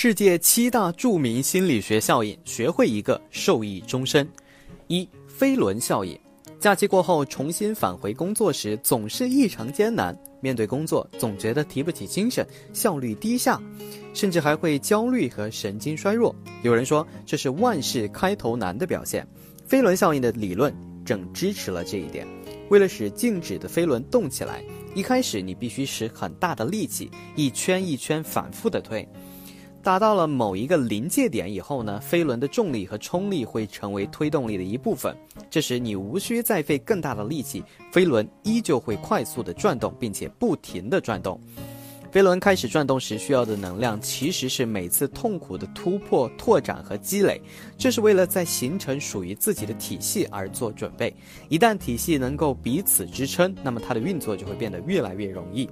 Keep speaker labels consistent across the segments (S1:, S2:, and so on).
S1: 世界七大著名心理学效应，学会一个受益终身。一、飞轮效应。假期过后重新返回工作时，总是异常艰难。面对工作，总觉得提不起精神，效率低下，甚至还会焦虑和神经衰弱。有人说这是万事开头难的表现。飞轮效应的理论正支持了这一点。为了使静止的飞轮动起来，一开始你必须使很大的力气，一圈一圈反复的推。达到了某一个临界点以后呢，飞轮的重力和冲力会成为推动力的一部分。这时你无需再费更大的力气，飞轮依旧会快速的转动，并且不停的转动。飞轮开始转动时需要的能量，其实是每次痛苦的突破、拓展和积累，这是为了在形成属于自己的体系而做准备。一旦体系能够彼此支撑，那么它的运作就会变得越来越容易。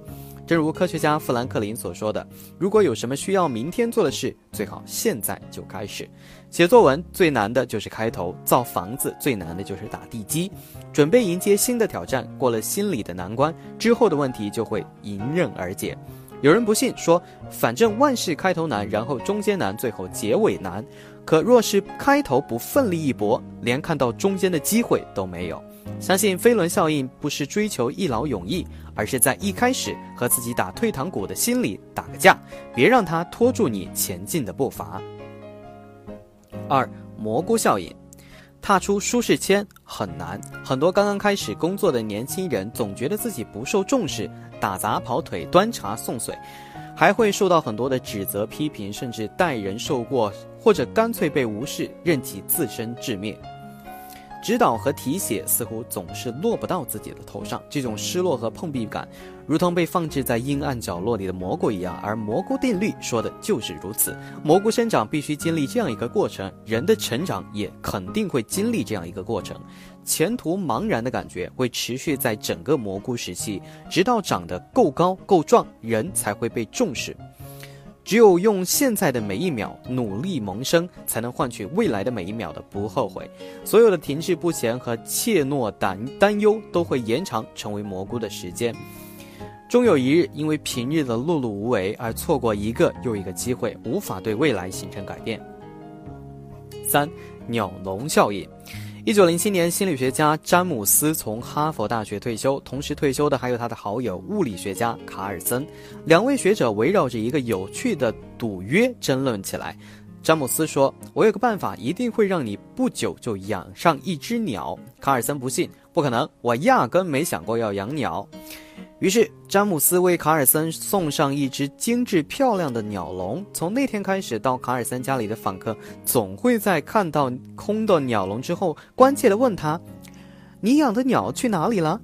S1: 正如科学家富兰克林所说的：“如果有什么需要明天做的事，最好现在就开始。写作文最难的就是开头，造房子最难的就是打地基。准备迎接新的挑战，过了心理的难关之后的问题就会迎刃而解。”有人不信，说反正万事开头难，然后中间难，最后结尾难。可若是开头不奋力一搏，连看到中间的机会都没有。相信飞轮效应不是追求一劳永逸，而是在一开始和自己打退堂鼓的心里打个架，别让它拖住你前进的步伐。二蘑菇效应。踏出舒适圈很难，很多刚刚开始工作的年轻人总觉得自己不受重视，打杂跑腿、端茶送水，还会受到很多的指责、批评，甚至待人受过，或者干脆被无视，任其自生自灭。指导和提携似乎总是落不到自己的头上，这种失落和碰壁感，如同被放置在阴暗角落里的蘑菇一样。而蘑菇定律说的就是如此：蘑菇生长必须经历这样一个过程，人的成长也肯定会经历这样一个过程。前途茫然的感觉会持续在整个蘑菇时期，直到长得够高够壮，人才会被重视。只有用现在的每一秒努力萌生，才能换取未来的每一秒的不后悔。所有的停滞不前和怯懦担担忧，都会延长成为蘑菇的时间。终有一日，因为平日的碌碌无为而错过一个又一个机会，无法对未来形成改变。三，鸟笼效应。一九零七年，心理学家詹姆斯从哈佛大学退休，同时退休的还有他的好友物理学家卡尔森。两位学者围绕着一个有趣的赌约争论起来。詹姆斯说：“我有个办法，一定会让你不久就养上一只鸟。”卡尔森不信：“不可能，我压根没想过要养鸟。”于是，詹姆斯为卡尔森送上一只精致漂亮的鸟笼。从那天开始，到卡尔森家里的访客总会在看到空的鸟笼之后，关切地问他：“你养的鸟去哪里了？”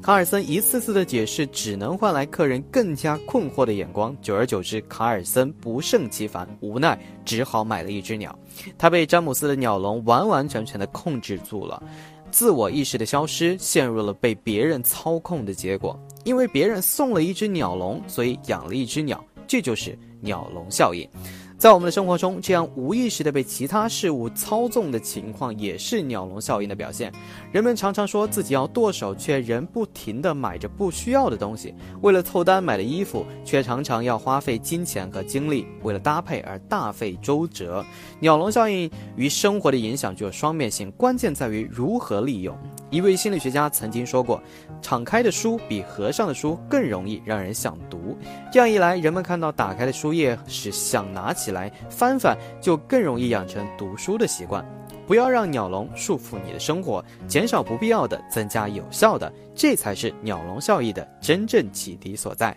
S1: 卡尔森一次次的解释，只能换来客人更加困惑的眼光。久而久之，卡尔森不胜其烦，无奈只好买了一只鸟。他被詹姆斯的鸟笼完完全全的控制住了，自我意识的消失，陷入了被别人操控的结果。因为别人送了一只鸟笼，所以养了一只鸟，这就是鸟笼效应。在我们的生活中，这样无意识的被其他事物操纵的情况，也是鸟笼效应的表现。人们常常说自己要剁手，却仍不停地买着不需要的东西；为了凑单买的衣服，却常常要花费金钱和精力；为了搭配而大费周折。鸟笼效应与生活的影响具有双面性，关键在于如何利用。一位心理学家曾经说过：“敞开的书比合上的书更容易让人想读。”这样一来，人们看到打开的书页时想拿起来翻翻，就更容易养成读书的习惯。不要让鸟笼束缚你的生活，减少不必要的，增加有效的，这才是鸟笼效益的真正启迪所在。